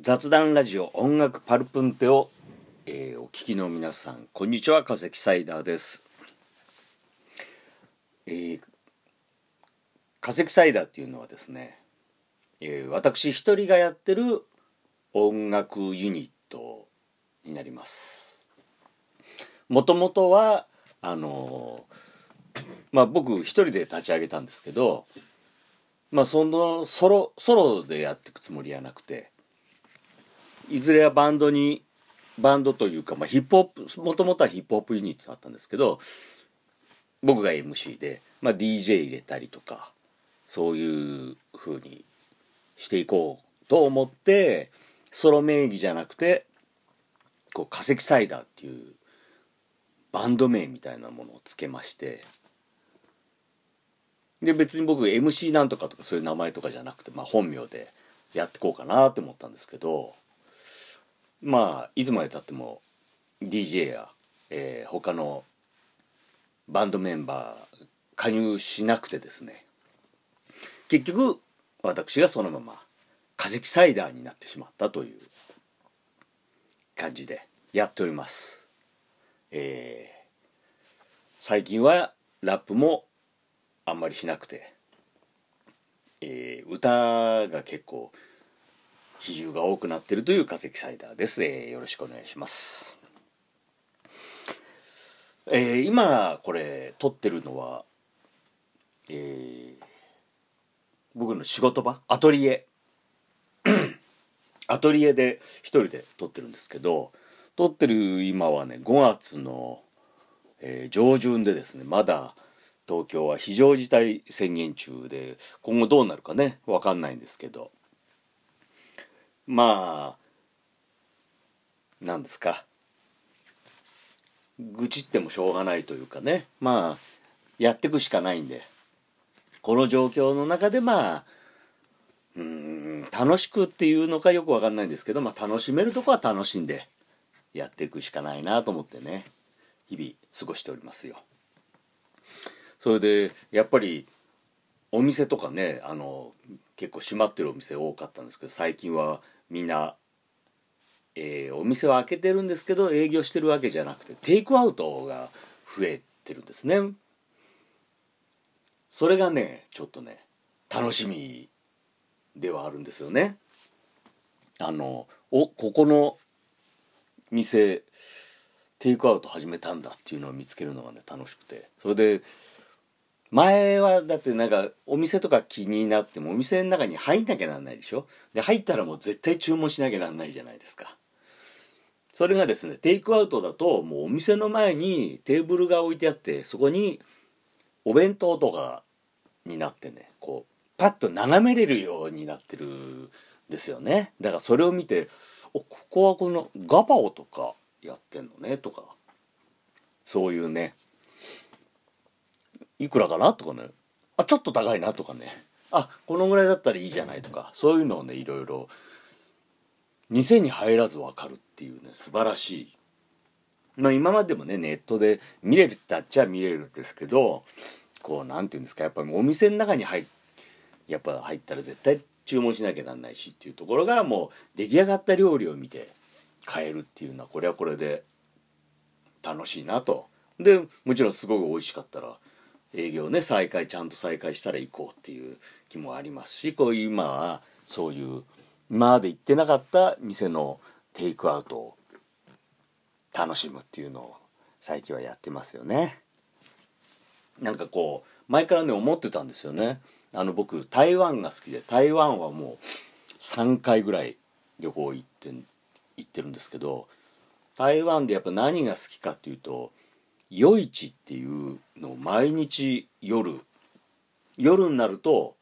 雑談ラジオ音楽パルプンテを、えーお聞きの皆さんこんにちは化石サイダーです、えー化石サイダーっていうのはですね、えー私一人がやってる音楽ユニットになります。もともとはあのーまあ僕一人で立ち上げたんですけどまあそのソロソロでやっていくつもりはなくていずれはバンドにバンドというか、まあ、ヒップホップもともとはヒップホップユニットだったんですけど僕が MC で、まあ、DJ 入れたりとかそういう風にしていこうと思ってソロ名義じゃなくてこう化石サイダーっていうバンド名みたいなものをつけましてで別に僕 MC なんとかとかそういう名前とかじゃなくて、まあ、本名でやってこうかなって思ったんですけどまあいつまでたっても DJ や、えー他のバンドメンバー加入しなくてですね。結局私がそのまま化石サイダーになってしまったという感じでやっております。えー最近はラップもあんまりしなくて、えー歌が結構比重が多くなってるという化石サイダーです、えーよろしくお願いします、えー今これ撮ってるのは、えー僕の仕事場？アトリエ？アトリエで一人で撮ってるんですけど撮ってる今はね5月の、えー上旬でですねまだ東京は非常事態宣言中で今後どうなるかね分かんないんですけど。まあなんですか。愚痴ってもしょうがないというかね。まあやってくしかないんで。この状況の中でまあうん楽しくっていうのかよくわかんないんですけど、まあ、楽しめるとこは楽しんでやっていくしかないなと思ってね。日々過ごしておりますよ。それでやっぱりお店とかねあの結構閉まってるお店多かったんですけど最近はみんな、えーお店は開けてるんですけど営業してるわけじゃなくてテイクアウトが増えてるんですね。それがねちょっとね楽しみではあるんですよね。あのおここの店テイクアウト始めたんだっていうのを見つけるのがね楽しくて。それで前はだってなんかお店とか気になってもお店の中に入んなきゃなんないでしょ？で入ったらもう絶対注文しなきゃなんないじゃないですか。それがですねテイクアウトだともうお店の前にテーブルが置いてあってそこにお弁当とかになってねこうパッと眺めれるようになってるんですよね。だからそれを見ておここはこのガパオとかやってんのねとか。そういうねいくらかな？とかね。あちょっと高いなとかね。あこのぐらいだったらいいじゃないとか。そういうのをねいろいろ。店に入らず分かるっていうね素晴らしい。まあ今までもねネットで見れるってあっちゃ見れるんですけどこうなんていうんですかやっぱりお店の中に入っやっぱ入ったら絶対注文しなきゃなんないしっていうところがもう出来上がった料理を見て買えるっていうのはこれはこれで楽しいなと。でもちろんすごく美味しかったら営業ね再開ちゃんと再開したら行こうっていう気もありますしこういう今はそういう今まで行ってなかった店のテイクアウトを楽しむっていうのを最近はやってますよね。なんかこう前からね思ってたんですよね。あの僕台湾が好きで台湾はもう3回ぐらい旅行行って行ってるんですけど台湾でやっぱ何が好きかっていうと夜市っていうのを毎日夜夜になると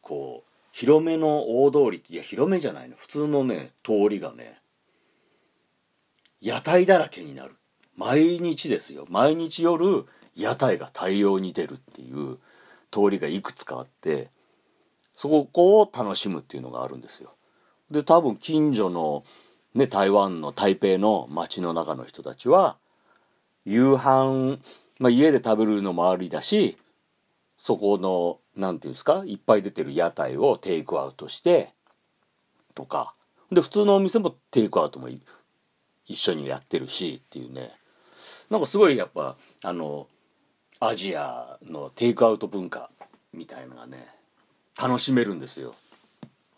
こう広めの大通りいや広めじゃないの。普通のね通りがね屋台だらけになる。毎日ですよ。毎日夜屋台が大量に出るっていう通りがいくつかあってそこを楽しむっていうのがあるんですよ。で多分近所のね台湾の台北の街の中の人たちは夕飯、まあ、家で食べるのもありだしそこのなんていうんですかいっぱい出てる屋台をテイクアウトしてとか。で普通のお店もテイクアウトも一緒にやってるしっていうね。なんかすごいやっぱあのアジアのテイクアウト文化みたいのがね楽しめるんですよ。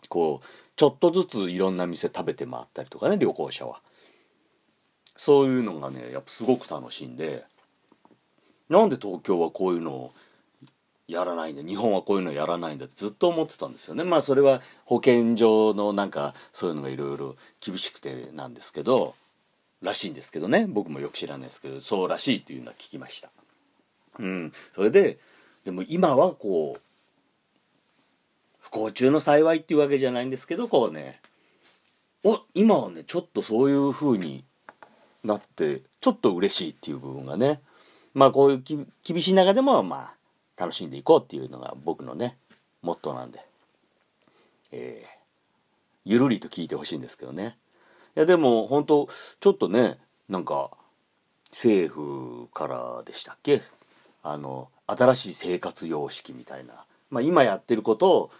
こうちょっとずついろんな店食べて回ったりとかね旅行者は。そういうのがねやっぱすごく楽しいんでなんで東京はこういうのをやらないんだ日本はこういうのやらないんだってずっと思ってたんですよね。まあそれは保健所のなんかそういうのがいろいろ厳しくてなんですけどらしいんですけどね。僕もよく知らないですけどそうらしいっていうのは聞きました。うん。それででも今はこう不幸中の幸いっていうわけじゃないんですけどこうねお今はねちょっとそういう風になってちょっと嬉しいっていう部分がね。まあこういう厳しい中でもまあ楽しんでいこうっていうのが僕のねモットーなんで、えー、ゆるりと聞いてほしいんですけどね。いやでも本当ちょっとねなんか政府からでしたっけ？あの新しい生活様式みたいな、まあ、今やってることを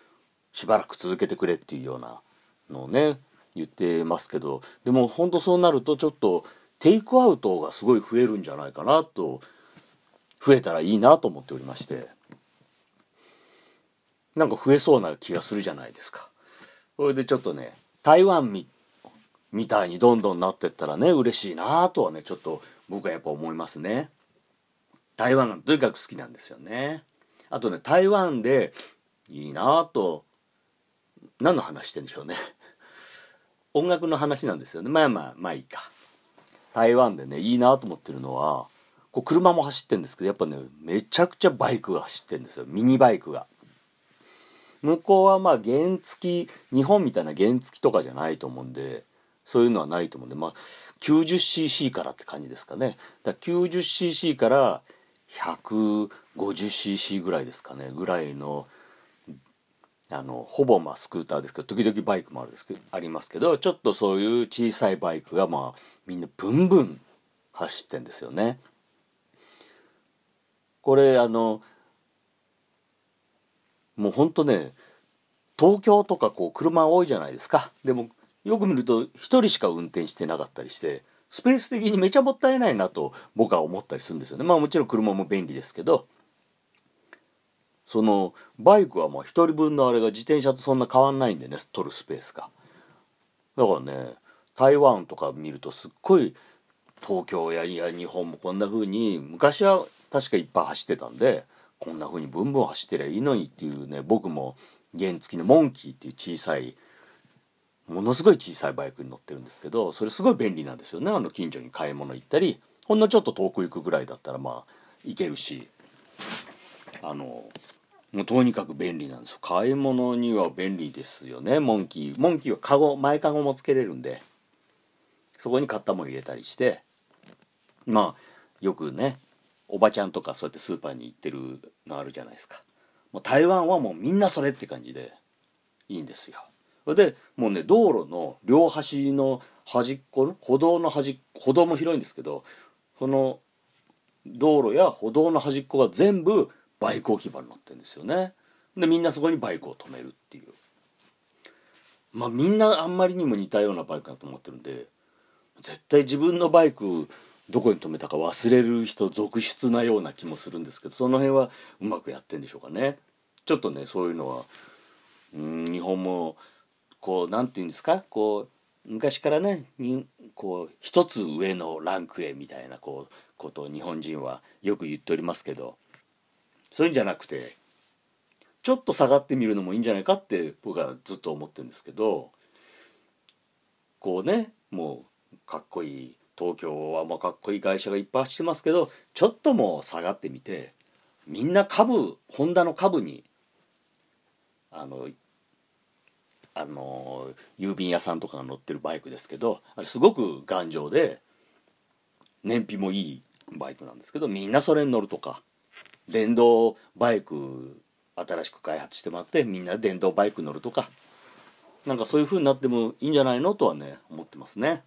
しばらく続けてくれっていうようなのをね言ってますけど。でも本当そうなるとちょっとテイクアウトがすごい増えるんじゃないかなと増えたらいいなと思っておりましてなんか増えそうな気がするじゃないですか。それでちょっとね台湾みみたいにどんどんなってったらね嬉しいなとはねちょっと僕はやっぱ思いますね。台湾がとにかく好きなんですよね。あとね台湾でいいなと何の話してんでしょうね。音楽の話なんですよね。まあまあまあいいか。台湾でねいいなと思ってるのはこう車も走ってるんですけどやっぱねめちゃくちゃバイクが走ってるんですよミニバイクが。向こうはまあ原付日本みたいな原付とかじゃないと思うんでそういうのはないと思うんでまあ 90cc からって感じですかねだから 90cc から 150cc ぐらいですかねぐらいのあのほぼまあスクーターですけど時々バイクもあるですけどありますけどちょっとそういう小さいバイクがまあみんなブンブン走ってんですよね。これあのもうほんとね東京とかこう車多いじゃないですかでもよく見ると1人しか運転してなかったりしてスペース的にめちゃもったいないなと僕は思ったりするんですよねまあもちろん車も便利ですけどそのバイクはまあ1人分のあれが自転車とそんな変わんないんでね取るスペースが。だからね台湾とか見るとすっごい東京やいや日本もこんな風に昔は確かいっぱい走ってたんでこんな風にブンブン走ってりゃいいのにっていうね僕も原付のモンキーっていう小さいものすごい小さいバイクに乗ってるんですけどそれすごい便利なんですよね。あの近所に買い物行ったりほんのちょっと遠く行くぐらいだったらまあ行けるし。あのもうとにかく便利なんですよ。買い物には便利ですよね。モンキー。モンキーはカゴ前カゴもつけれるんで。そこに買ったもの入れたりして。まあよくねおばちゃんとかそうやってスーパーに行ってるのあるじゃないですか。もう台湾はもうみんなそれって感じで。いいんですよ。でもうね道路の両端の端っこの歩道の端歩道も広いんですけどその道路や歩道の端っこが全部バイク置き場になってんですよね。でみんなそこにバイクを止めるっていう。まあみんなあんまりにも似たようなバイクだと思ってるんで絶対自分のバイクどこに止めたか忘れる人続出なような気もするんですけどその辺はうまくやってんでしょうかね。ちょっとねそういうのはうん日本もこう何て言うんですか？こう昔からねにこう一つ上のランクへみたいなこうことを日本人はよく言っておりますけどそういうんじゃなくてちょっと下がってみるのもいいんじゃないかって僕はずっと思ってるんですけどこうねもうかっこいい東京はもうかっこいい会社がいっぱい走ってますけどちょっとも下がってみてみんな株ホンダの株にあのあの郵便屋さんとかが乗ってるバイクですけどあれすごく頑丈で燃費もいいバイクなんですけどみんなそれに乗るとか電動バイク新しく開発してもらってみんな電動バイク乗るとかなんかそういう風になってもいいんじゃないのとはね思ってますね。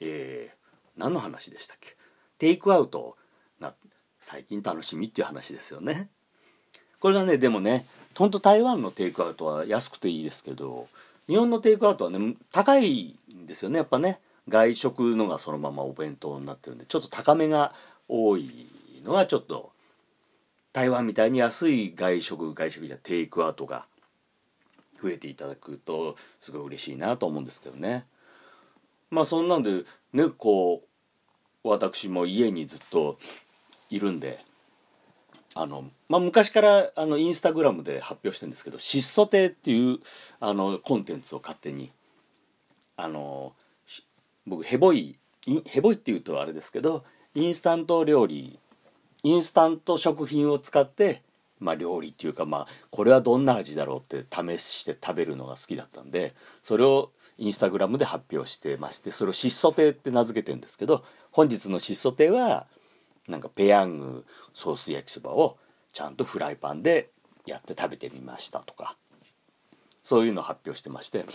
えー、何の話でしたっけ？テイクアウトな最近楽しみっていう話ですよね。これがねでもね本当台湾のテイクアウトは安くていいですけど日本のテイクアウトはね高いんですよねやっぱね。外食のがそのままお弁当になってるんでちょっと高めが多いのはちょっと台湾みたいに安い外食外食じゃテイクアウトが増えていただくとすごい嬉しいなと思うんですけどね。まあそんなんでねこう私も家にずっといるんであの、まあ、昔からあのインスタグラムで発表してるんですけど「質素亭」っていうあのコンテンツを勝手にあの僕ヘボいヘボいっていうとあれですけどインスタント料理インスタント食品を使ってまあ、料理っていうかまあこれはどんな味だろうって試して食べるのが好きだったんでそれをインスタグラムで発表してましてそれを質素亭って名付けてるんですけど本日の質素亭はなんかペヤングソース焼きそばをちゃんとフライパンでやって食べてみましたとかそういうのを発表してまして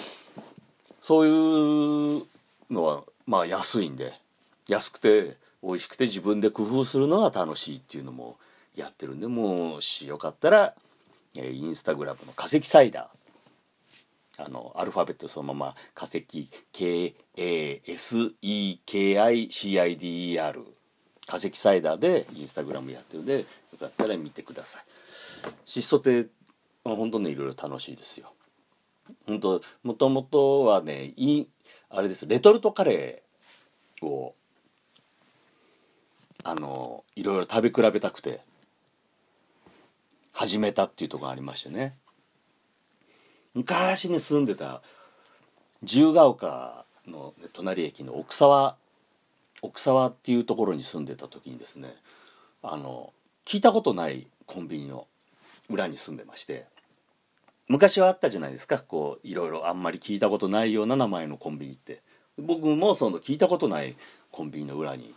そういうのはまあ安いんで安くて美味しくて自分で工夫するのが楽しいっていうのもやってるんでもしよかったら、えー、インスタグラムの化石サイダー。あのアルファベットそのまま化石 KASEKICIDER 化石サイダーでインスタグラムやってるんでよかったら見てください。質素って本当ねいろいろ楽しいですよ。本当もともとはねいあれですレトルトカレーをあのいろいろ食べ比べたくて始めたっていうとこがありましてね。昔ね住んでた自由が丘の隣駅の奥沢奥沢っていうところに住んでた時にですねあの聞いたことないコンビニの裏に住んでまして昔はあったじゃないですか。こういろいろあんまり聞いたことないような名前のコンビニって。僕もその聞いたことないコンビニの裏に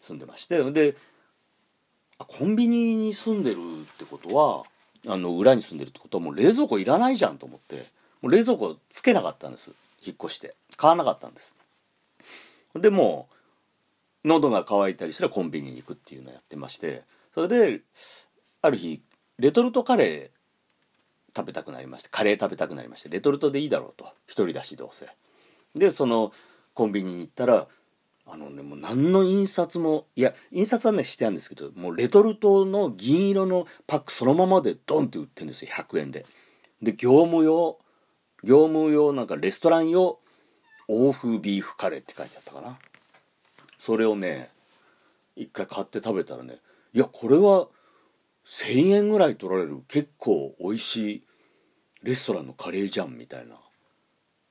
住んでましてでコンビニに住んでるってことはあの裏に住んでるってことはもう冷蔵庫いらないじゃんと思ってもう冷蔵庫つけなかったんです。引っ越して。買わなかったんです。でも喉が渇いたりしたらコンビニに行くっていうのをやってましてそれである日レトルトカレー食べたくなりましてカレー食べたくなりましてレトルトでいいだろうと。一人だしどうせ。でそのコンビニに行ったらあのねもう何の印刷もいや印刷はねしてあるんですけどもうレトルトの銀色のパックそのままでドンって売ってるんですよ100円で。で業務用業務用なんかレストラン用欧風ビーフカレーって書いてあったかな。それをね一回買って食べたらねいやこれは1,000円ぐらい取られる結構美味しいレストランのカレーじゃんみたいな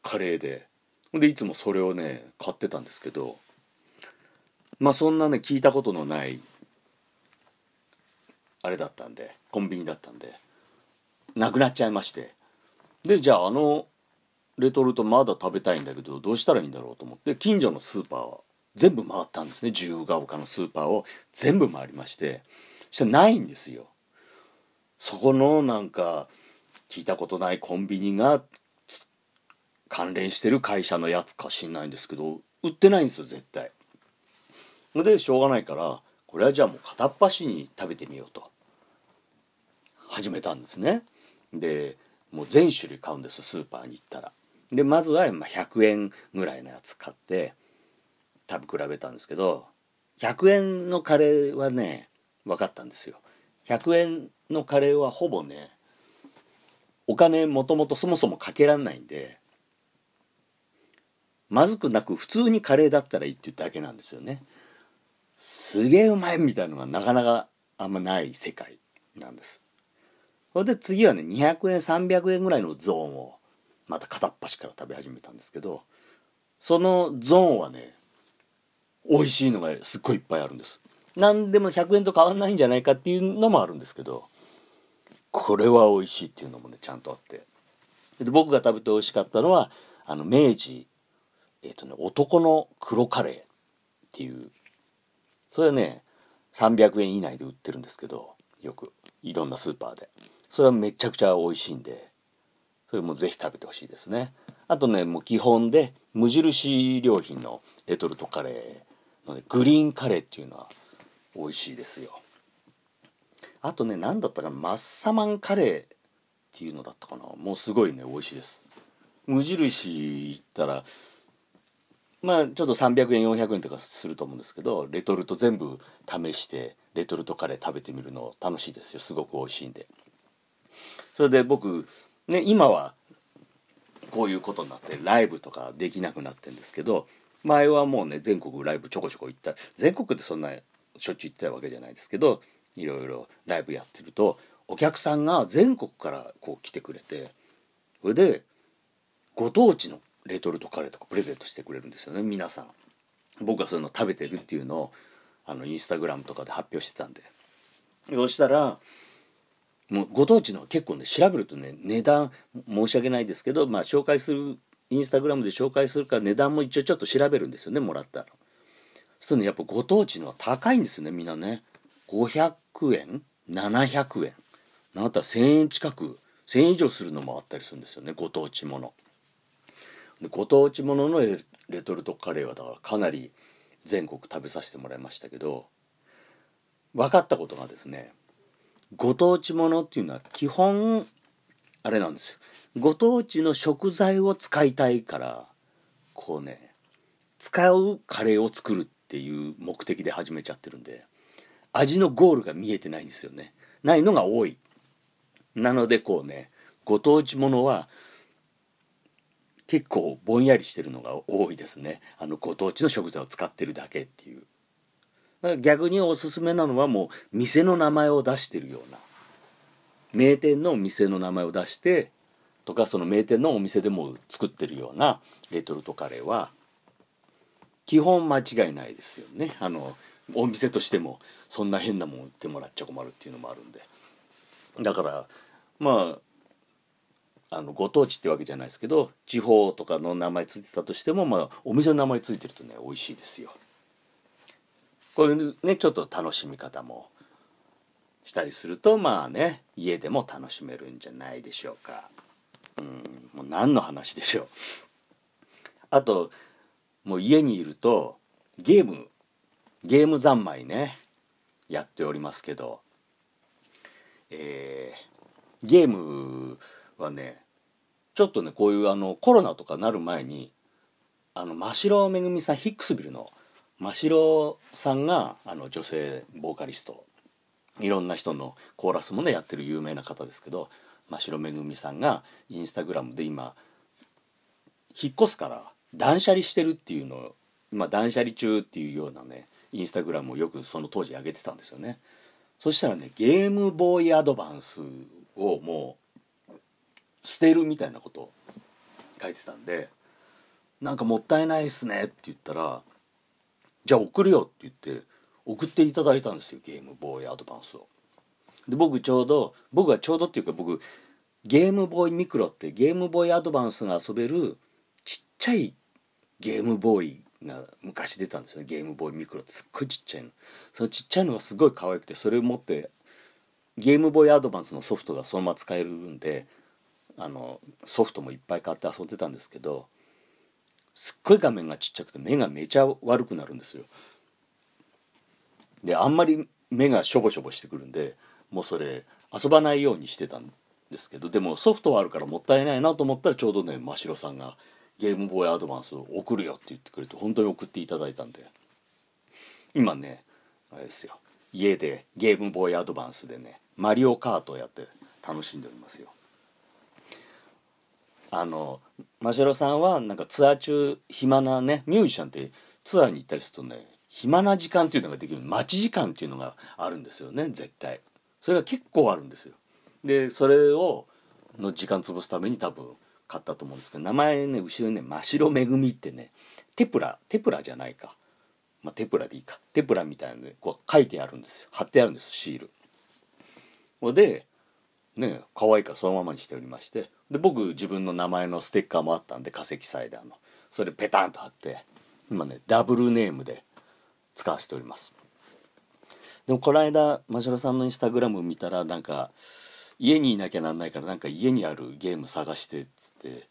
カレーで。でいつもそれをね買ってたんですけどまあそんなね聞いたことのないあれだったんでコンビニだったんでなくなっちゃいまして。でじゃああのレトルトまだ食べたいんだけどどうしたらいいんだろうと思って近所のスーパー全部回ったんですね。自由が丘のスーパーを全部回りまして。そしたらないんですよ。そこのなんか聞いたことないコンビニが関連してる会社のやつか知んないんですけど売ってないんですよ絶対。でしょうがないからこれはじゃあもう片っ端に食べてみようと。始めたんですね。でもう全種類買うんです。スーパーに行ったら。でまずは100円ぐらいのやつ買って食べ比べたんですけど100円のカレーはね分かったんですよ。100円のカレーはほぼねお金もともとそもそもかけらんないんでまずくなく普通にカレーだったらいいっていうだけなんですよね。すげえうまいみたいなのがなかなかあんまない世界なんです。それで次はね200円300円ぐらいのゾーンをまた片っ端から食べ始めたんですけどそのゾーンはね美味しいのがすっごいいっぱいあるんです。何でも100円と変わんないんじゃないかっていうのもあるんですけどこれは美味しいっていうのもねちゃんとあって。で僕が食べて美味しかったのはあの明治えっ、ー、とね男の黒カレーっていうそれはね300円以内で売ってるんですけどよく。いろんなスーパーで。それはめちゃくちゃ美味しいんでそれもぜひ食べてほしいですね。あとねもう基本で無印良品のレトルトカレーのねグリーンカレーっていうのは美味しいですよ。あとね何だったかなマッサマンカレーっていうのだったかな。もうすごいね美味しいです。無印行ったらまあちょっと300円400円とかすると思うんですけどレトルト全部試してレトルトカレー食べてみるの楽しいですよ。すごく美味しいんで。それで僕ね今はこういうことになってライブとかできなくなってんですけど前はもうね全国ライブちょこちょこ行った。全国ってそんなしょっちゅう行ってたわけじゃないですけどいろいろライブやってるとお客さんが全国からこう来てくれてそれでご当地のレトルトカレーとかプレゼントしてくれるんですよね皆さん。僕はそういうの食べてるっていうのをあのインスタグラムとかで発表してたんで。そしたらもうご当地の結構ね調べるとね値段申し訳ないですけどまあ紹介するインスタグラムで紹介するから値段も一応ちょっと調べるんですよねもらったら。そうするとねやっぱご当地のは高いんですよねみんなね。500円？700円。なんだったら1000円近く1000円以上するのもあったりするんですよねご当地もの。ご当地もののレトルトカレーはだからかなり全国食べさせてもらいましたけど分かったことがですねご当地ものっていうのは基本あれなんですよ。ご当地の食材を使いたいからこうね使うカレーを作るっていう目的で始めちゃってるんで味のゴールが見えてないんですよね。ないのが多い。なのでこうねご当地ものは結構ぼんやりしてるのが多いですね。あのご当地の食材を使ってるだけっていう。か逆におすすめなのはもう店の名前を出してるような。名店の店の名前を出してとかその名店のお店でも作ってるようなレトルトカレーは基本間違いないですよね。あのお店としてもそんな変なもん売ってもらっちゃ困るっていうのもあるんで。だからまああのご当地ってわけじゃないですけど地方とかの名前ついてたとしても、まあ、お店の名前ついてるとね美味しいですよ。こういうねちょっと楽しみ方もしたりするとまあね家でも楽しめるんじゃないでしょうか。うんもう何の話でしょう。あともう家にいるとゲームゲーム三昧ねやっておりますけどえー、ゲームはねちょっとねこういうあのコロナとかなる前にあの真城めぐみさんヒックスビルの真城さんがあの女性ボーカリストいろんな人のコーラスもねやってる有名な方ですけど真城めぐみさんがインスタグラムで今引っ越すから断捨離してるっていうのを今断捨離中っていうようなねインスタグラムをよくその当時上げてたんですよね。そしたらねゲームボーイアドバンスをもう捨てるみたいなことを書いてたんでなんかもったいないっすねって言ったらじゃあ送るよって言って送っていただいたんですよゲームボーイアドバンスを。で僕ちょうど僕はちょうどっていうか僕ゲームボーイミクロってゲームボーイアドバンスが遊べるちっちゃいゲームボーイが昔出たんですよねゲームボーイミクロってすっごいちっちゃいのそのちっちゃいのがすごい可愛くてそれを持ってゲームボーイアドバンスのソフトがそのまま使えるんであのソフトもいっぱい買って遊んでたんですけどすっごい画面がちっちゃくて目がめちゃ悪くなるんですよ。であんまり目がしょぼしょぼしてくるんでもうそれ遊ばないようにしてたんですけどでもソフトはあるからもったいないなと思ったらちょうどね真城さんがゲームボーイアドバンスを送るよって言ってくれて本当に送っていただいたんで。今ねあれですよ。家でゲームボーイアドバンスでねマリオカートをやって楽しんでおりますよ。あの真城さんはなんかツアー中暇なねミュージシャンってツアーに行ったりするとね暇な時間っていうのができる。待ち時間っていうのがあるんですよね絶対。それが結構あるんですよ。でそれをの時間潰すために多分買ったと思うんですけど名前ね後ろにね真白めぐみってねテプラテプラじゃないか。まあ、テプラでいいか。テプラみたいなのでこう書いてあるんですよ。貼ってあるんですシール。でね可愛いかそのままにしておりましてで僕自分の名前のステッカーもあったんで化石サイダーの。それペタンと貼って今ねダブルネームで使わせております。でもこの間真城さんのインスタグラム見たらなんか家にいなきゃなんないからなんか家にあるゲーム探してっつって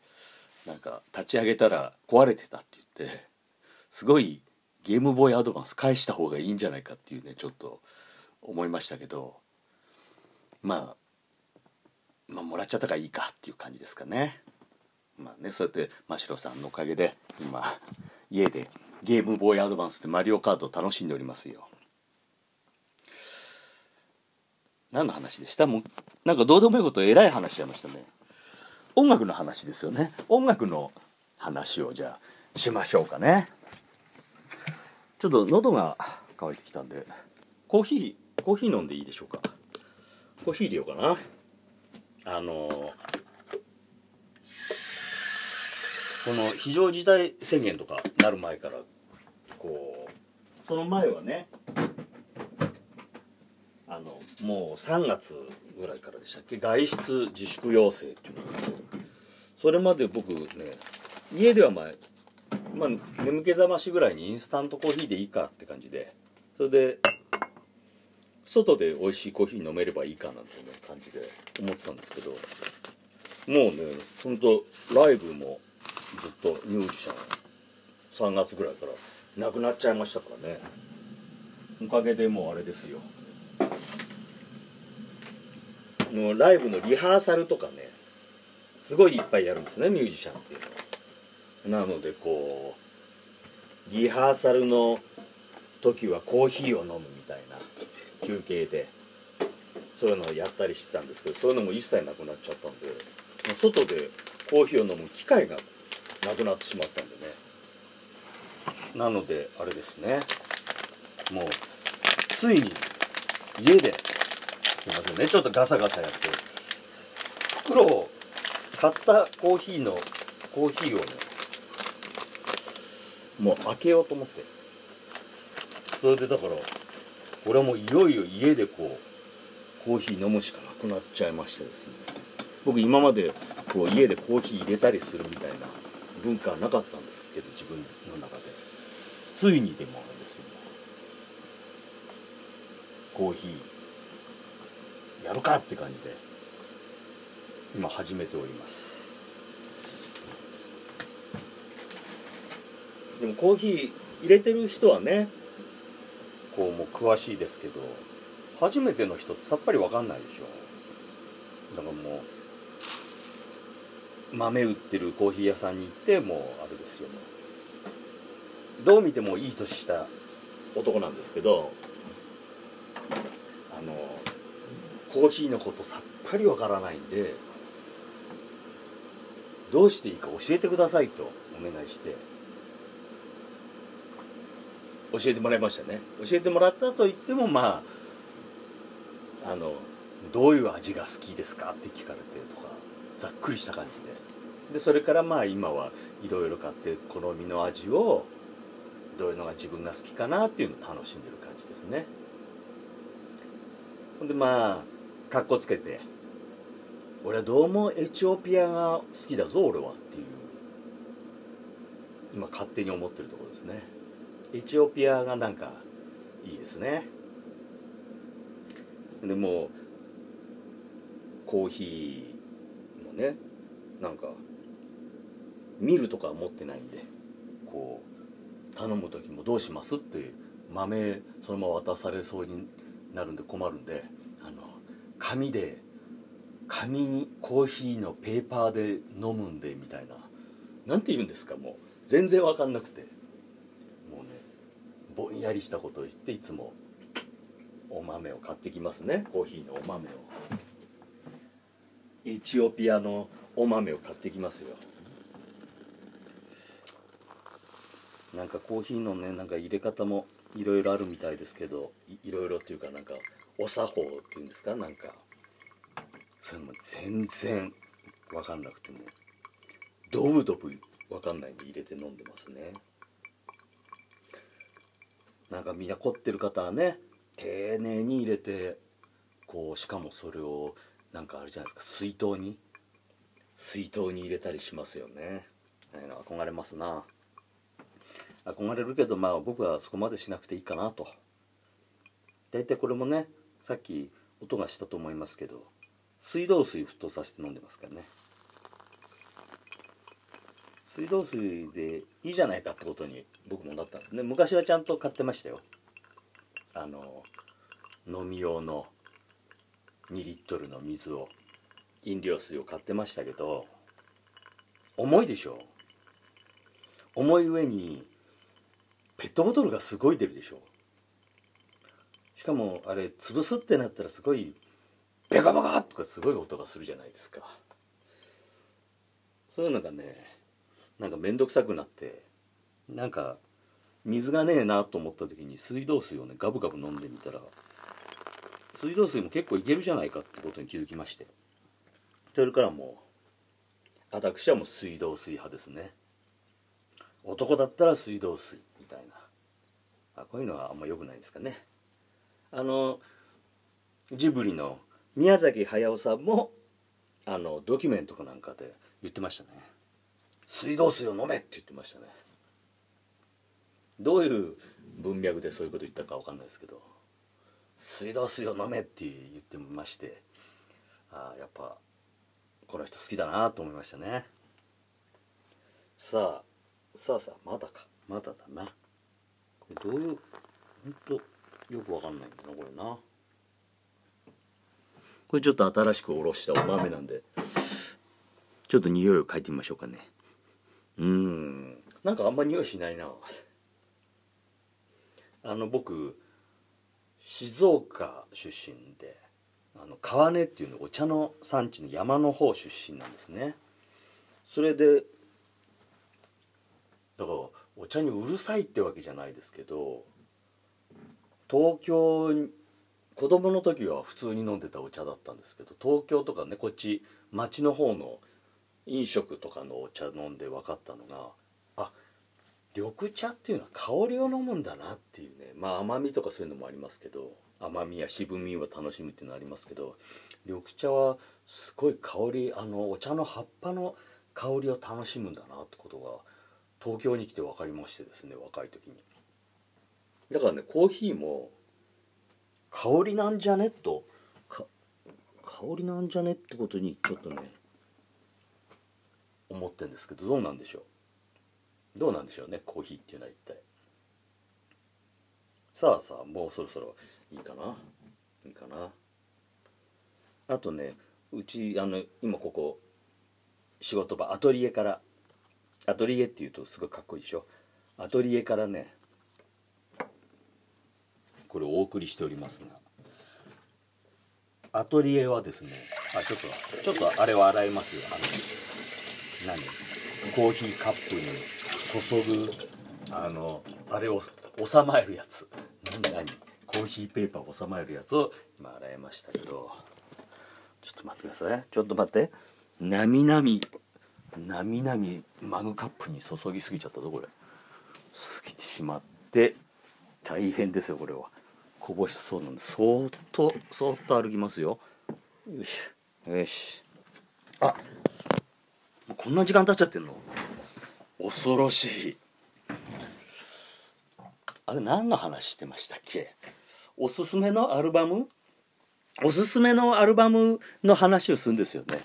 なんか立ち上げたら壊れてたって言ってすごいゲームボーイアドバンス返した方がいいんじゃないかっていうねちょっと思いましたけどまあまあもらっちゃったからいいかっていう感じですかね。まあねそうやって真城さんのおかげで今家でゲームボーイアドバンスでマリオカードを楽しんでおりますよ。何の話でした？もうなんかどうでもいいことえらい話しちゃいましたね。音楽の話ですよね。音楽の話をじゃあしましょうかね。ちょっと喉が渇いてきたんでコーヒーコーヒー飲んでいいでしょうか？コーヒー入れようかな。あのこの非常事態宣言とかなる前からこうその前はねあのもう3月ぐらいからでしたっけ？外出自粛要請っていうのがそれまで僕ね家ではまあまあ眠気覚ましぐらいにインスタントコーヒーでいいかって感じでそれで外で美味しいコーヒー飲めればいいかなんていう感じで思ってたんですけどもうねほんとライブもずっとミュージシャン3月ぐらいからなくなっちゃいましたからね。おかげでもうあれですよ。もうライブのリハーサルとかねすごいいっぱいやるんですねミュージシャンっていうのは。なのでこうリハーサルの時はコーヒーを飲むみたいな休憩でそういうのをやったりしてたんですけどそういうのも一切なくなっちゃったんで外でコーヒーを飲む機会がなくなってしまったんでね。なのであれですね。もうついに家ですいませんね。ちょっとガサガサやって袋を買ったコーヒーのコーヒーをねもう開けようと思って。それでだからこれはもいよいよ家でこうコーヒー飲むしかなくなっちゃいましてですね。僕今までこう家でコーヒー入れたりするみたいな文化はなかったんですけど自分の中で。ついにでもあれですよ。コーヒーやるかって感じで今始めております。でもコーヒー入れてる人はねこう詳しいですけど初めての人ってさっぱり分かんないでしょ。だからもう豆売ってるコーヒー屋さんに行ってもうあれですよ。どう見てもいい年した男なんですけどあのコーヒーのことさっぱり分からないんでどうしていいか教えてくださいとお願いして。教えてもらいましたね。教えてもらったと言ってもまああのどういう味が好きですかって聞かれてとかざっくりした感じで。でそれからまあ今はいろいろ買って好みの味をどういうのが自分が好きかなっていうのを楽しんでる感じですね。ほんでまあかっこつけて俺はどうもエチオピアが好きだぞ俺はっていう今勝手に思ってるところですね。エチオピアがなんかいいですね。でもコーヒーもねなんかミルとか持ってないんでこう頼む時もどうしますって豆そのまま渡されそうになるんで困るんであの紙で紙にコーヒーのペーパーで飲むんでみたいな。なんて言うんですかもう。全然分かんなくて。ぼんやりしたことを言っていつもお豆を買ってきますね。コーヒーのお豆を。エチオピアのお豆を買ってきますよ。なんかコーヒーのねなんか入れ方もいろいろあるみたいですけどいろいろっていうかなんかお作法っていうんですか？なんかそれも全然分かんなくてもドブドブ分かんないんで入れて飲んでますね。なんかみんな凝ってる方はね丁寧に入れてこうしかもそれをなんかあれじゃないですか水筒に水筒に入れたりしますよね。ああいうの憧れますな。憧れるけどまあ僕はそこまでしなくていいかなと。大体これもねさっき音がしたと思いますけど水道水沸騰させて飲んでますからね。水道水でいいじゃないかってことに僕もなったんですね。昔はちゃんと買ってましたよ。あの飲み用の2リットルの水を飲料水を買ってましたけど重いでしょ。重い上にペットボトルがすごい出るでしょ。しかもあれ潰すってなったらすごいベカベカとかすごい音がするじゃないですか。そういうのがねなんか面倒くさくなってなんか水がねえなと思った時に水道水をねガブガブ飲んでみたら水道水も結構いけるじゃないかってことに気づきまして。それからもう私はもう水道水派ですね。男だったら水道水みたいな。あこういうのはあんま良くないですかね。あのジブリの宮崎駿さんもあのドキュメントかなんかで言ってましたね。水道水を飲めって言ってましたね。どういう文脈でそういうこと言ったか分かんないですけど水道水を飲めって言ってまして。ああやっぱこの人好きだなと思いましたね。さあさあさあまだか。まだだな。これどういうほんとよく分かんないんだなこれな。これちょっと新しくおろしたお豆なんでちょっと匂いを嗅いでみましょうかねうん。なんかあんま匂いしないな。あの僕静岡出身であの川根っていうのお茶の産地の山の方出身なんですね。それでだからお茶にうるさいってわけじゃないですけど東京に子供の時は普通に飲んでたお茶だったんですけど東京とかねこっち町の方の飲食とかのお茶飲んで分かったのがあ緑茶っていうのは香りを飲むんだなっていうね。まあ甘みとかそういうのもありますけど甘みや渋みを楽しむっていうのはありますけど緑茶はすごい香りあのお茶の葉っぱの香りを楽しむんだなってことが東京に来て分かりましてですね若い時に。だからねコーヒーも香りなんじゃねと香りなんじゃねってことにちょっとね思ってんですけどどうなんでしょう？どうなんでしょうね？コーヒーっていうのは一体。さあさあもうそろそろいいかな？いいかな？あとねうちあの今ここ仕事場アトリエからアトリエっていうとすごいかっこいいでしょ？アトリエからねこれをお送りしておりますがアトリエはですねあちょっとちょっとあれを洗いますよ。あの何？コーヒーカップに注ぐあのあれを収まえるやつ。何？何？コーヒーペーパーを収まえるやつを今洗いましたけど。ちょっと待ってください。ちょっと待って。なみなみなみなみマグカップに注ぎすぎちゃったぞこれ。過ぎてしまって大変ですよこれは。こぼしそうなんでそーっとそーっと歩きますよ。よしよしあこんな時間経っちゃってんの？恐ろしい。あれ何の話してましたっけ？おすすめのアルバム？おすすめのアルバムの話をするんですよね。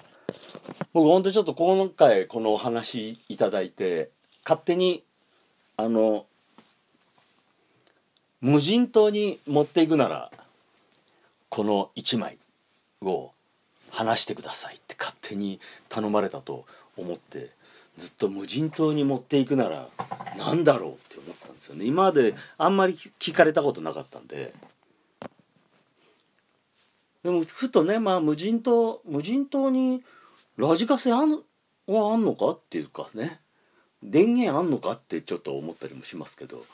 僕ほんとちょっと今回このお話いただいて勝手にあの無人島に持っていくならこの1枚を話してくださいって勝手に頼まれたと思ってずっと無人島に持っていくなら何だろうって思ってたんですよね。今まであんまり聞かれたことなかったんで。でもふとねまあ無人島無人島にラジカセあんはあんのかっていうかね。電源あんのかってちょっと思ったりもしますけど。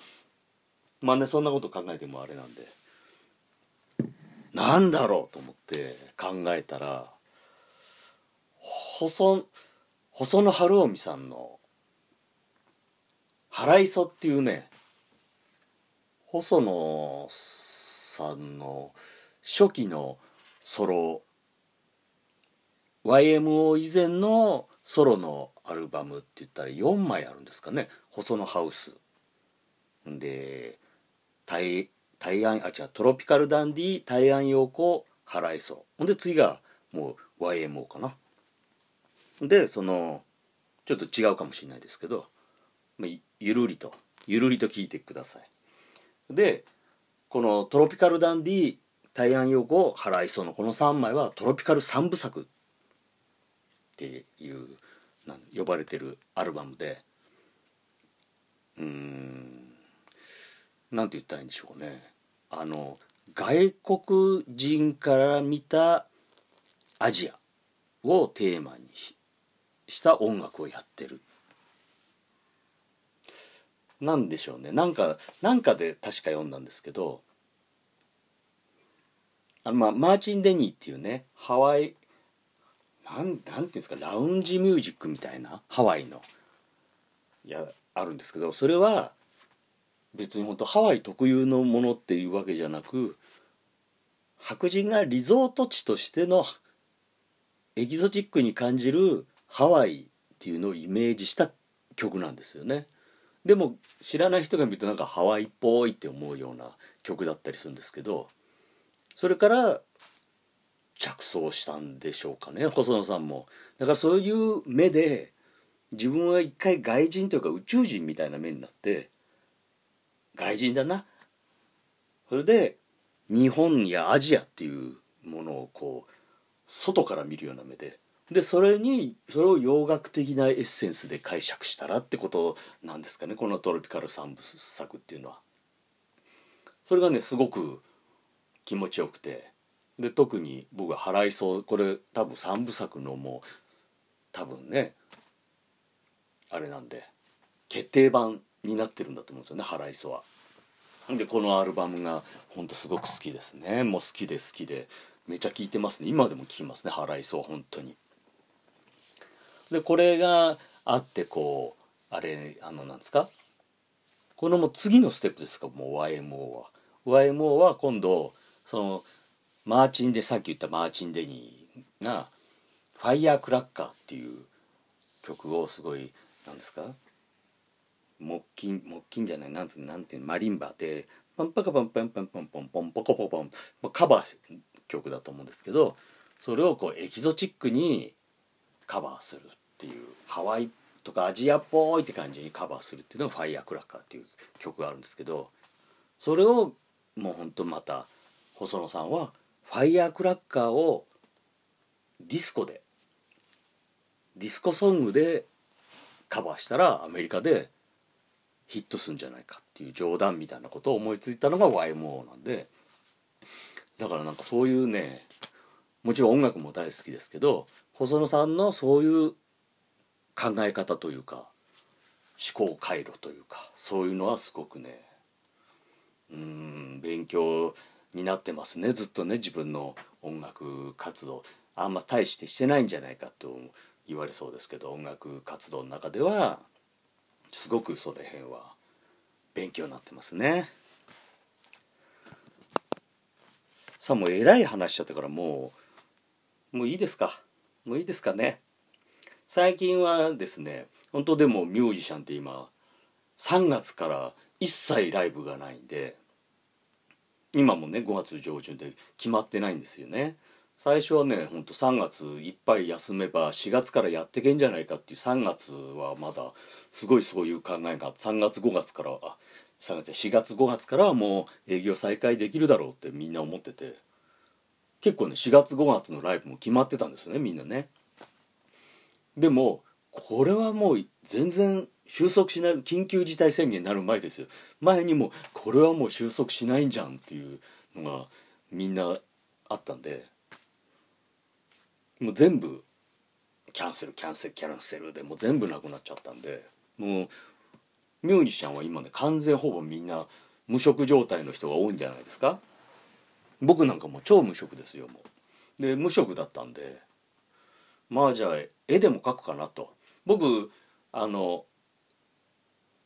まあねそんなこと考えてもあれなんで。なんだろうと思って考えたら細細野晴臣さんの「腹磯」っていうね細野さんの初期のソロ YMO 以前のソロのアルバムって言ったら4枚あるんですかね細野ハウス。で対対岸あ違うトロピカルダンディ対岸陽子原磯ほんで次がもう YMO かな。でそのちょっと違うかもしれないですけど、まあ、ゆるりとゆるりと聞いてください。でこのトロピカルダンディ大安陽子原磯のこの3枚はトロピカル3部作っていう呼ばれてるアルバムでうんなんて言ったらいいんでしょうね。あの外国人から見たアジアをテーマにしした音楽をやってる。なんでしょうね。なんかなんかで確か読んだんですけどあまあマーチン・デニーっていうねハワイなんなんていうんですかラウンジミュージックみたいなハワイのいやあるんですけどそれは別に本当ハワイ特有のものっていうわけじゃなく白人がリゾート地としてのエキゾチックに感じるハワイっていうのをイメージした曲なんですよね。でも知らない人が見るとなんかハワイっぽいって思うような曲だったりするんですけどそれから着想したんでしょうかね。細野さんも。だからそういう目で自分は一回外人というか宇宙人みたいな目になって外人だな。それで日本やアジアっていうものをこう外から見るような目ででそれにそれを洋楽的なエッセンスで解釈したらってことなんですかねこの「トロピカル三部作」っていうのは。それがねすごく気持ちよくてで特に僕は払いそうこれ多分三部作のもう多分ねあれなんで決定版になってるんだと思うんですよね払いそは。でこのアルバムがほんとすごく好きですねもう好きで好きでめちゃ聴いてますね今でも聴きますね払いそう本当に。でこれがあってこうあれあのなんですか？このもう次のステップですか？もう YMO は。YMO は今度そのマーチンでさっき言ったマーチン・デニーが「ファイヤークラッカー」っていう曲をすごいなんですか？木琴木琴じゃないなんつなんていうマリンバでパンパカパンパンパンパンパンポンポコポポンカバー曲だと思うんですけどそれをこうエキゾチックにカバーする。っていうハワイとかアジアっぽいって感じにカバーするっていうのが「ファイヤークラッカー」っていう曲があるんですけどそれをもうほんとまた細野さんはファイヤークラッカーをディスコでディスコソングでカバーしたらアメリカでヒットするんじゃないかっていう冗談みたいなことを思いついたのが YMO なんで。だからなんかそういうねもちろん音楽も大好きですけど細野さんのそういう考え方というか思考回路というかそういうのはすごくねうん勉強になってますね。ずっとね自分の音楽活動。あんま大してしてないんじゃないかと言われそうですけど音楽活動の中ではすごくその辺は勉強になってますね。さあもうえらい話しちゃったからもうもういいですか？もういいですかね？最近はですね本当でもミュージシャンって今3月から一切ライブがないんで今もね5月上旬で決まってないんですよね。最初はねほんと3月いっぱい休めば4月からやってけんじゃないかっていう3月はまだすごいそういう考えが3月5月からあ3月4月5月からはもう営業再開できるだろうってみんな思ってて結構ね4月5月のライブも決まってたんですよねみんなね。でもこれはもう全然収束しない緊急事態宣言になる前ですよ。前にもこれはもう収束しないんじゃんっていうのがみんなあったんで。もう全部キャンセルキャンセルキャンセルでもう全部なくなっちゃったんで。もうミュージシャンは今ね完全ほぼみんな無職状態の人が多いんじゃないですか。僕なんかもう超無職ですよもう。で無職だったんで。まあじゃあ絵でも描くかなと。僕あの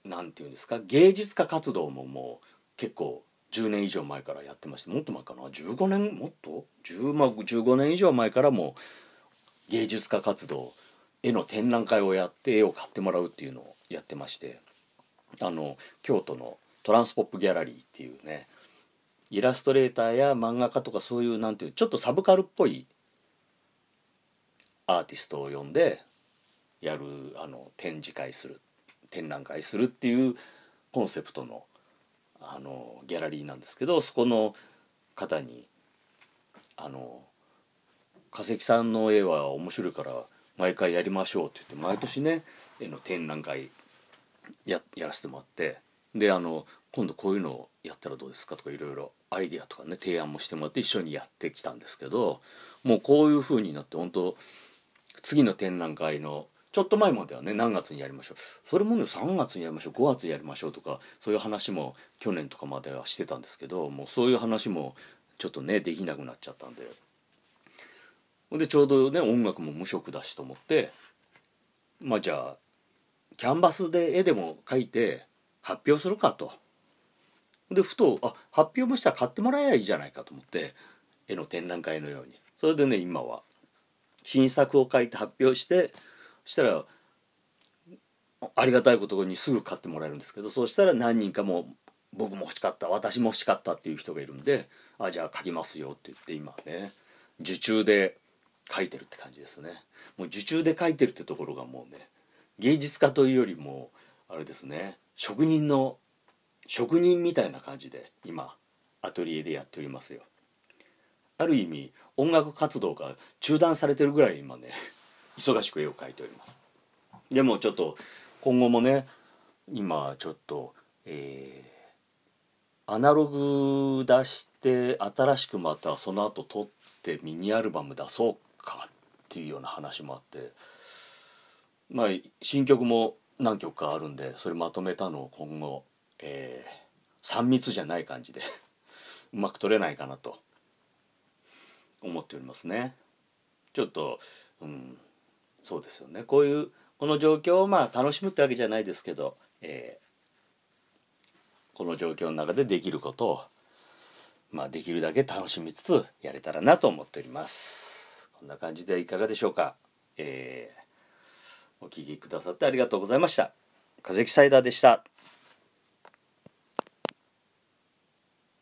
なんていうんですか？芸術家活動ももう結構10年以上前からやってましてもっと前かな？15年？もっと？10、まあ、15年以上前からも芸術家活動絵の展覧会をやって絵を買ってもらうっていうのをやってましてあの京都のトランスポップギャラリーっていうねイラストレーターや漫画家とかそういうなんていうちょっとサブカルっぽいアーティストを呼んでやるあの展示会する展覧会するっていうコンセプトのあのギャラリーなんですけどそこの方にあの化石さんの絵は面白いから毎回やりましょうって言って毎年ね絵の展覧会ややらせてもらってであの今度こういうのをやったらどうですかとかいろいろアイディアとかね提案もしてもらって一緒にやってきたんですけどもうこういう風になって本当次の展覧会のちょっと前まではね何月にやりましょうそれもね3月にやりましょう5月にやりましょうとかそういう話も去年とかまではしてたんですけどもうそういう話もちょっとねできなくなっちゃったんで。でちょうどね音楽も無色だしと思ってまあじゃあキャンバスで絵でも描いて発表するかと。でふとあ発表もしたら買ってもらえばいいじゃないかと思って絵の展覧会のように。それでね今は新作を書いて発表してそしたらありがたいことにすぐ買ってもらえるんですけどそうしたら何人かも僕も欲しかった私も欲しかったっていう人がいるんであじゃあ書きますよって言って今ね受注で書いてるって感じですね。もう受注で書いてるってところがもうね芸術家というよりもあれですね職人の職人みたいな感じで今アトリエでやっておりますよ。ある意味音楽活動が中断されてるぐらい今ね忙しく絵を描いております。でもちょっと今後もね今ちょっとえー、アナログ出して新しくまたその後撮ってミニアルバム出そうかっていうような話もあってまあ新曲も何曲かあるんでそれまとめたのを今後、えー、3密じゃない感じでうまく撮れないかなと。思っておりますね。ちょっとうんそうですよね。こういうこの状況をまあ楽しむってわけじゃないですけど、えー、この状況の中でできることをまあできるだけ楽しみつつやれたらなと思っております。こんな感じでいかがでしょうか。えー、お聴きくださってありがとうございました。化石サイダーでした。